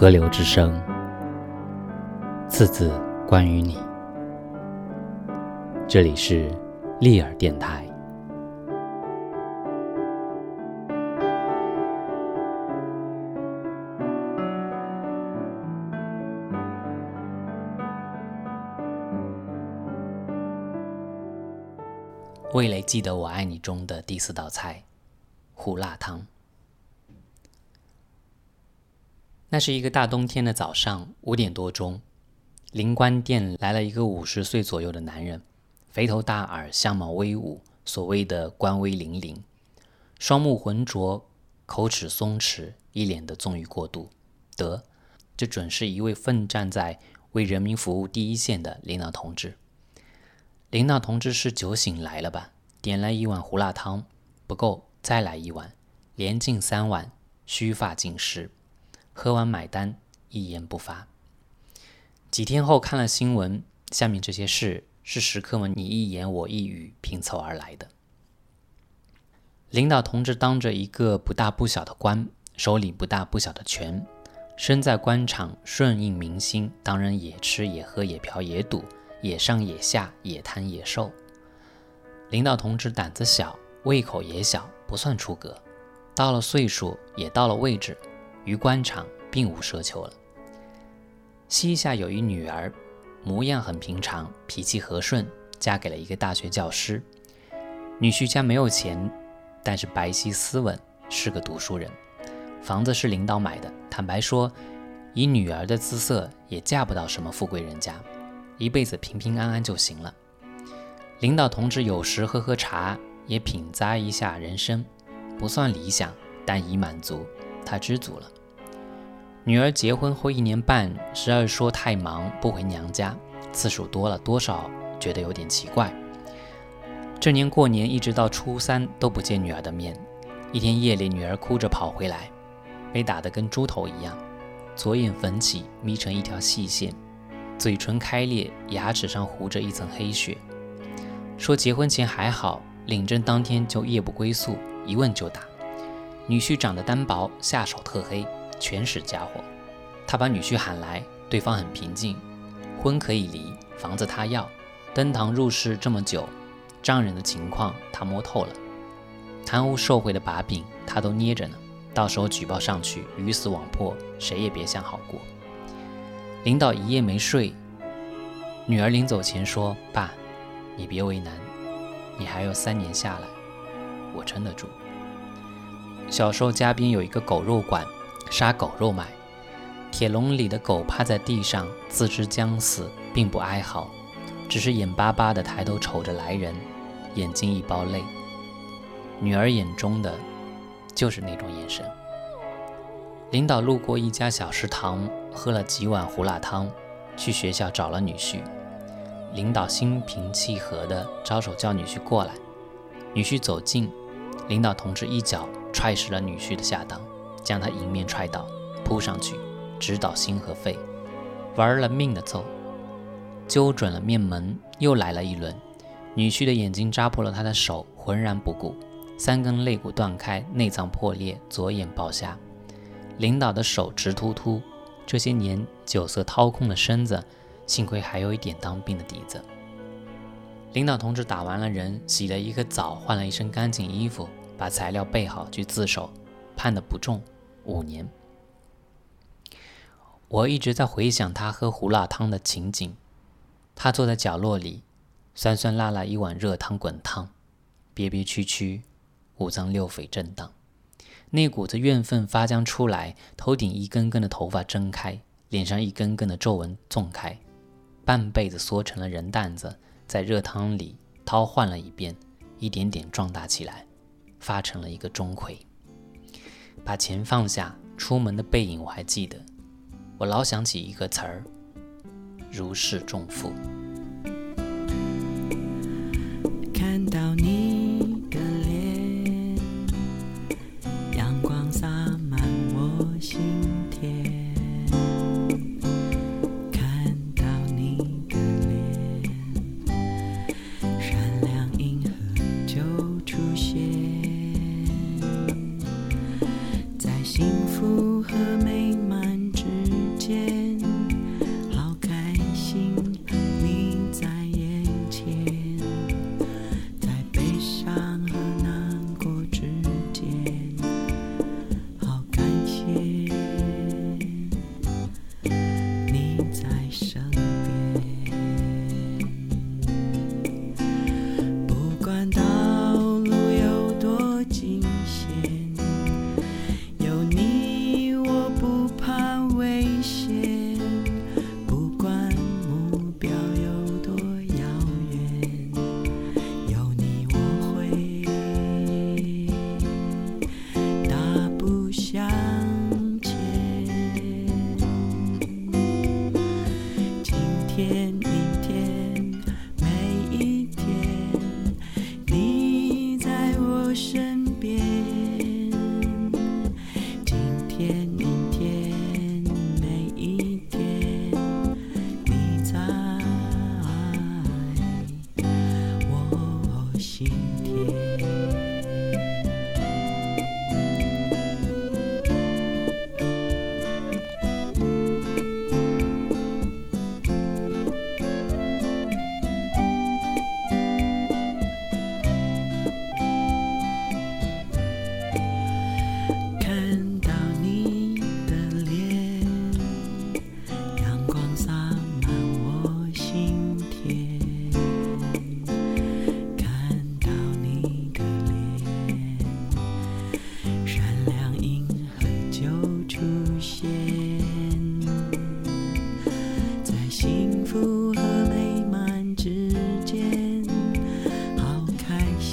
河流之声，次字关于你。这里是利尔电台。味蕾记得我爱你中的第四道菜——胡辣汤。那是一个大冬天的早上，五点多钟，灵官殿来了一个五十岁左右的男人，肥头大耳，相貌威武，所谓的官威凛凛，双目浑浊，口齿松弛，一脸的纵欲过度。得，这准是一位奋战在为人民服务第一线的领导同志。领导同志是酒醒来了吧？点来一碗胡辣汤，不够，再来一碗，连敬三碗，须发尽湿。喝完买单，一言不发。几天后看了新闻，下面这些事是食客们你一言我一语拼凑而来的。领导同志当着一个不大不小的官，手里不大不小的权，身在官场顺应民心，当然也吃也喝也嫖也赌也上也下也贪也受。领导同志胆子小，胃口也小，不算出格。到了岁数，也到了位置。于官场并无奢求了。膝下有一女儿，模样很平常，脾气和顺，嫁给了一个大学教师。女婿家没有钱，但是白皙斯文，是个读书人。房子是领导买的，坦白说，以女儿的姿色，也嫁不到什么富贵人家，一辈子平平安安就行了。领导同志有时喝喝茶，也品咂一下人生，不算理想，但已满足，他知足了。女儿结婚后一年半，时而说太忙不回娘家，次数多了多少觉得有点奇怪。这年过年一直到初三都不见女儿的面。一天夜里，女儿哭着跑回来，被打得跟猪头一样，左眼粉起，眯成一条细线，嘴唇开裂，牙齿上糊着一层黑血。说结婚前还好，领证当天就夜不归宿，一问就打。女婿长得单薄，下手特黑。全是家伙，他把女婿喊来，对方很平静，婚可以离，房子他要，登堂入室这么久，丈人的情况他摸透了，贪污受贿的把柄他都捏着呢，到时候举报上去，鱼死网破，谁也别想好过。领导一夜没睡，女儿临走前说：“爸，你别为难，你还有三年下来，我撑得住。”小时候家边有一个狗肉馆。杀狗肉卖，铁笼里的狗趴在地上，自知将死，并不哀嚎，只是眼巴巴地抬头瞅着来人，眼睛一包泪。女儿眼中的就是那种眼神。领导路过一家小食堂，喝了几碗胡辣汤，去学校找了女婿。领导心平气和地招手叫女婿过来，女婿走近，领导同志一脚踹实了女婿的下裆。将他迎面踹倒，扑上去，直捣心和肺，玩了命的揍，揪准了面门，又来了一轮。女婿的眼睛扎破了他的手，浑然不顾，三根肋骨断开，内脏破裂，左眼爆瞎。领导的手直突突，这些年酒色掏空了身子，幸亏还有一点当兵的底子。领导同志打完了人，洗了一个澡，换了一身干净衣服，把材料备好去自首，判的不重。五年，我一直在回想他喝胡辣汤的情景。他坐在角落里，酸酸辣辣一碗热汤滚烫，憋憋屈屈，五脏六腑震荡，那股子怨愤发将出来，头顶一根根的头发睁开，脸上一根根的皱纹纵开，半辈子缩成了人蛋子，在热汤里掏换了一遍，一点点壮大起来，发成了一个钟馗。把钱放下，出门的背影我还记得。我老想起一个词儿：如释重负。看到你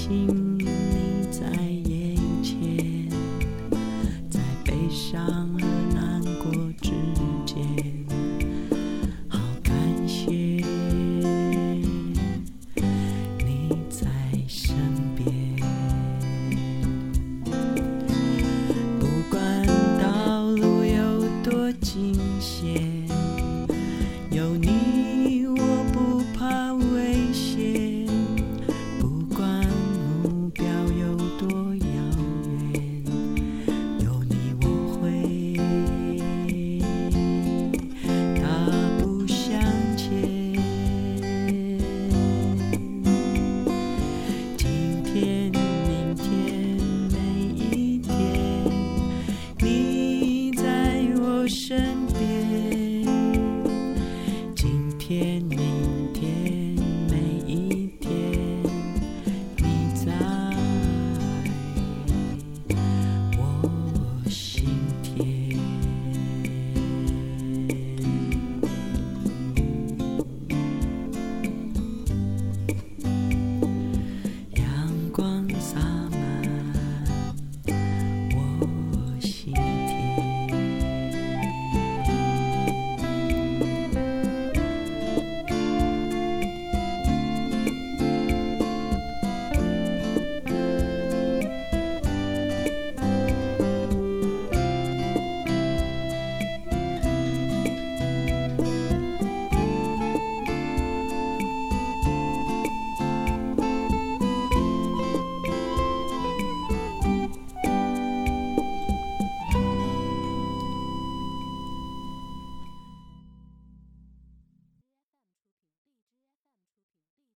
心。身体。